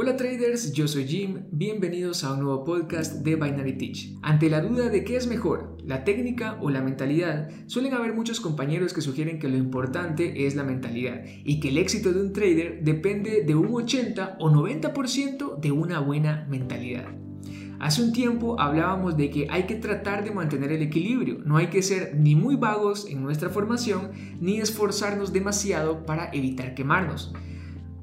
Hola traders, yo soy Jim, bienvenidos a un nuevo podcast de Binary Teach. Ante la duda de qué es mejor, la técnica o la mentalidad, suelen haber muchos compañeros que sugieren que lo importante es la mentalidad y que el éxito de un trader depende de un 80 o 90% de una buena mentalidad. Hace un tiempo hablábamos de que hay que tratar de mantener el equilibrio, no hay que ser ni muy vagos en nuestra formación ni esforzarnos demasiado para evitar quemarnos.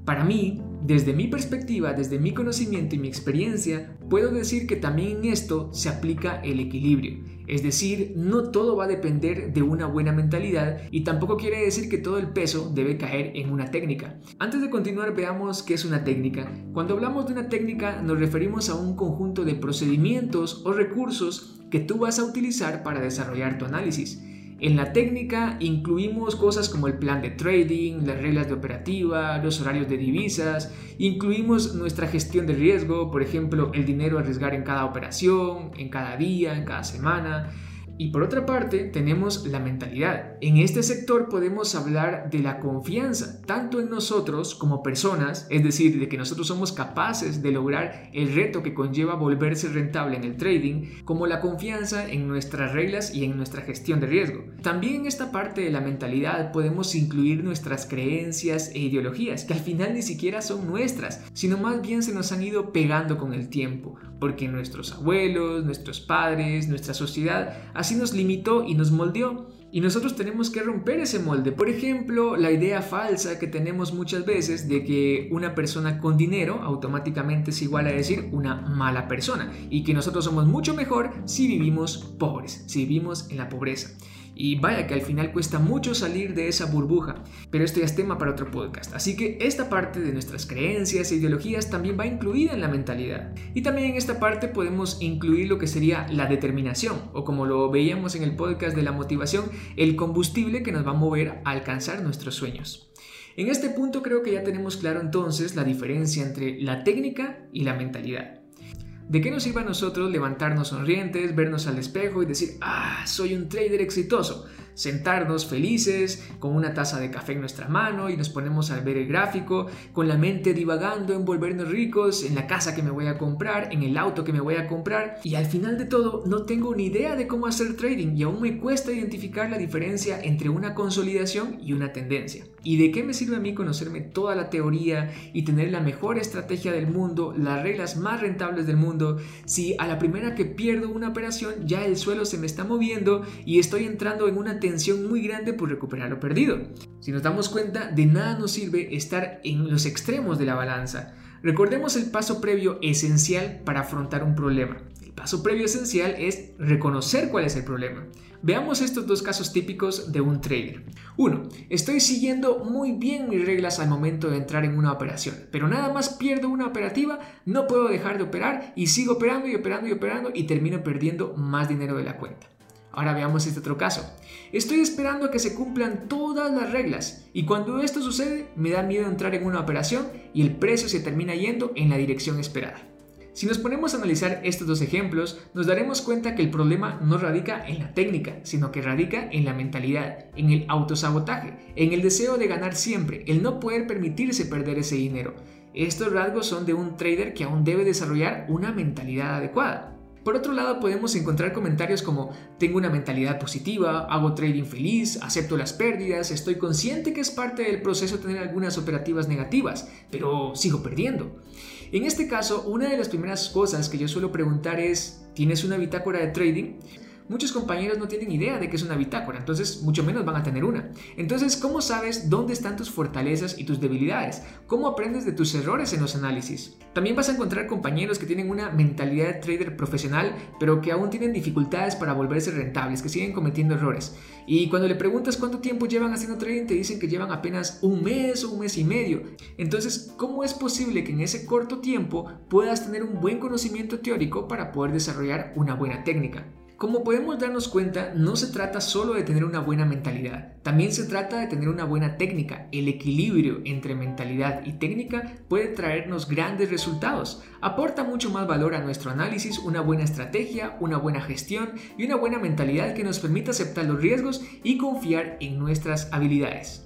Para mí, desde mi perspectiva, desde mi conocimiento y mi experiencia, puedo decir que también en esto se aplica el equilibrio. Es decir, no todo va a depender de una buena mentalidad y tampoco quiere decir que todo el peso debe caer en una técnica. Antes de continuar, veamos qué es una técnica. Cuando hablamos de una técnica nos referimos a un conjunto de procedimientos o recursos que tú vas a utilizar para desarrollar tu análisis. En la técnica incluimos cosas como el plan de trading, las reglas de operativa, los horarios de divisas, incluimos nuestra gestión de riesgo, por ejemplo, el dinero a arriesgar en cada operación, en cada día, en cada semana, y por otra parte, tenemos la mentalidad. En este sector podemos hablar de la confianza, tanto en nosotros como personas, es decir, de que nosotros somos capaces de lograr el reto que conlleva volverse rentable en el trading, como la confianza en nuestras reglas y en nuestra gestión de riesgo. También en esta parte de la mentalidad podemos incluir nuestras creencias e ideologías, que al final ni siquiera son nuestras, sino más bien se nos han ido pegando con el tiempo, porque nuestros abuelos, nuestros padres, nuestra sociedad así nos limitó y nos moldeó. Y nosotros tenemos que romper ese molde. Por ejemplo, la idea falsa que tenemos muchas veces de que una persona con dinero automáticamente es igual a decir una mala persona y que nosotros somos mucho mejor si vivimos pobres, si vivimos en la pobreza. Y vaya que al final cuesta mucho salir de esa burbuja, pero esto ya es tema para otro podcast. Así que esta parte de nuestras creencias e ideologías también va incluida en la mentalidad. Y también en esta parte podemos incluir lo que sería la determinación, o como lo veíamos en el podcast de la motivación, el combustible que nos va a mover a alcanzar nuestros sueños. En este punto creo que ya tenemos claro entonces la diferencia entre la técnica y la mentalidad. ¿De qué nos sirve a nosotros levantarnos sonrientes, vernos al espejo y decir, ah, soy un trader exitoso? sentarnos felices con una taza de café en nuestra mano y nos ponemos a ver el gráfico, con la mente divagando en volvernos ricos, en la casa que me voy a comprar, en el auto que me voy a comprar y al final de todo no tengo ni idea de cómo hacer trading y aún me cuesta identificar la diferencia entre una consolidación y una tendencia. ¿Y de qué me sirve a mí conocerme toda la teoría y tener la mejor estrategia del mundo, las reglas más rentables del mundo, si a la primera que pierdo una operación ya el suelo se me está moviendo y estoy entrando en una tensión muy grande por recuperar lo perdido. Si nos damos cuenta, de nada nos sirve estar en los extremos de la balanza. Recordemos el paso previo esencial para afrontar un problema. Paso previo esencial es reconocer cuál es el problema. Veamos estos dos casos típicos de un trader. 1. Estoy siguiendo muy bien mis reglas al momento de entrar en una operación, pero nada más pierdo una operativa, no puedo dejar de operar y sigo operando y operando y operando y termino perdiendo más dinero de la cuenta. Ahora veamos este otro caso. Estoy esperando a que se cumplan todas las reglas y cuando esto sucede me da miedo entrar en una operación y el precio se termina yendo en la dirección esperada. Si nos ponemos a analizar estos dos ejemplos, nos daremos cuenta que el problema no radica en la técnica, sino que radica en la mentalidad, en el autosabotaje, en el deseo de ganar siempre, el no poder permitirse perder ese dinero. Estos rasgos son de un trader que aún debe desarrollar una mentalidad adecuada. Por otro lado, podemos encontrar comentarios como tengo una mentalidad positiva, hago trading feliz, acepto las pérdidas, estoy consciente que es parte del proceso tener algunas operativas negativas, pero sigo perdiendo. En este caso, una de las primeras cosas que yo suelo preguntar es, ¿tienes una bitácora de trading? Muchos compañeros no tienen idea de qué es una bitácora, entonces mucho menos van a tener una. Entonces, ¿cómo sabes dónde están tus fortalezas y tus debilidades? ¿Cómo aprendes de tus errores en los análisis? También vas a encontrar compañeros que tienen una mentalidad de trader profesional, pero que aún tienen dificultades para volverse rentables, que siguen cometiendo errores. Y cuando le preguntas cuánto tiempo llevan haciendo trading, te dicen que llevan apenas un mes o un mes y medio. Entonces, ¿cómo es posible que en ese corto tiempo puedas tener un buen conocimiento teórico para poder desarrollar una buena técnica? Como podemos darnos cuenta, no se trata solo de tener una buena mentalidad, también se trata de tener una buena técnica. El equilibrio entre mentalidad y técnica puede traernos grandes resultados. Aporta mucho más valor a nuestro análisis una buena estrategia, una buena gestión y una buena mentalidad que nos permita aceptar los riesgos y confiar en nuestras habilidades.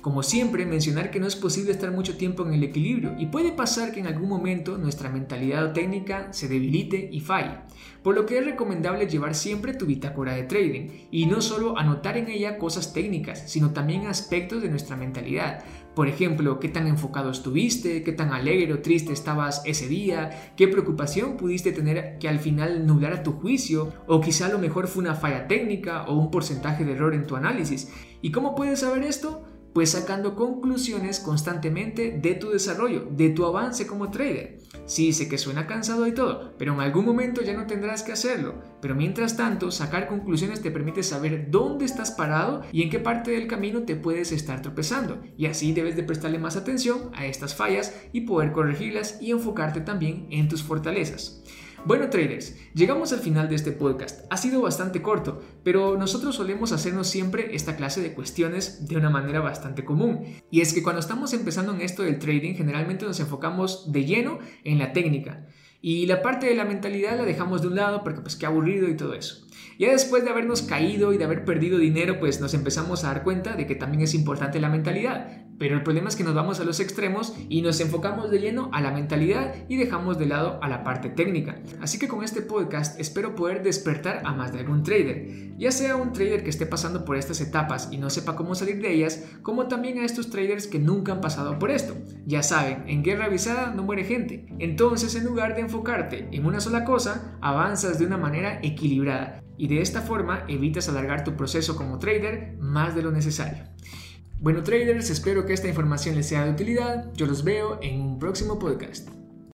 Como siempre, mencionar que no es posible estar mucho tiempo en el equilibrio y puede pasar que en algún momento nuestra mentalidad o técnica se debilite y falle, por lo que es recomendable llevar siempre tu bitácora de trading y no solo anotar en ella cosas técnicas, sino también aspectos de nuestra mentalidad. Por ejemplo, qué tan enfocado estuviste, qué tan alegre o triste estabas ese día, qué preocupación pudiste tener que al final nublara tu juicio, o quizá a lo mejor fue una falla técnica o un porcentaje de error en tu análisis. ¿Y cómo puedes saber esto? Pues sacando conclusiones constantemente de tu desarrollo, de tu avance como trader. Sí, sé que suena cansado y todo, pero en algún momento ya no tendrás que hacerlo. Pero mientras tanto, sacar conclusiones te permite saber dónde estás parado y en qué parte del camino te puedes estar tropezando. Y así debes de prestarle más atención a estas fallas y poder corregirlas y enfocarte también en tus fortalezas. Bueno traders, llegamos al final de este podcast. Ha sido bastante corto, pero nosotros solemos hacernos siempre esta clase de cuestiones de una manera bastante común. Y es que cuando estamos empezando en esto del trading, generalmente nos enfocamos de lleno en la técnica. Y la parte de la mentalidad la dejamos de un lado porque pues qué aburrido y todo eso. Ya después de habernos caído y de haber perdido dinero, pues nos empezamos a dar cuenta de que también es importante la mentalidad. Pero el problema es que nos vamos a los extremos y nos enfocamos de lleno a la mentalidad y dejamos de lado a la parte técnica. Así que con este podcast espero poder despertar a más de algún trader, ya sea un trader que esté pasando por estas etapas y no sepa cómo salir de ellas, como también a estos traders que nunca han pasado por esto. Ya saben, en guerra avisada no muere gente. Entonces, en lugar de enfocarte en una sola cosa, avanzas de una manera equilibrada y de esta forma evitas alargar tu proceso como trader más de lo necesario. Bueno traders, espero que esta información les sea de utilidad. Yo los veo en un próximo podcast.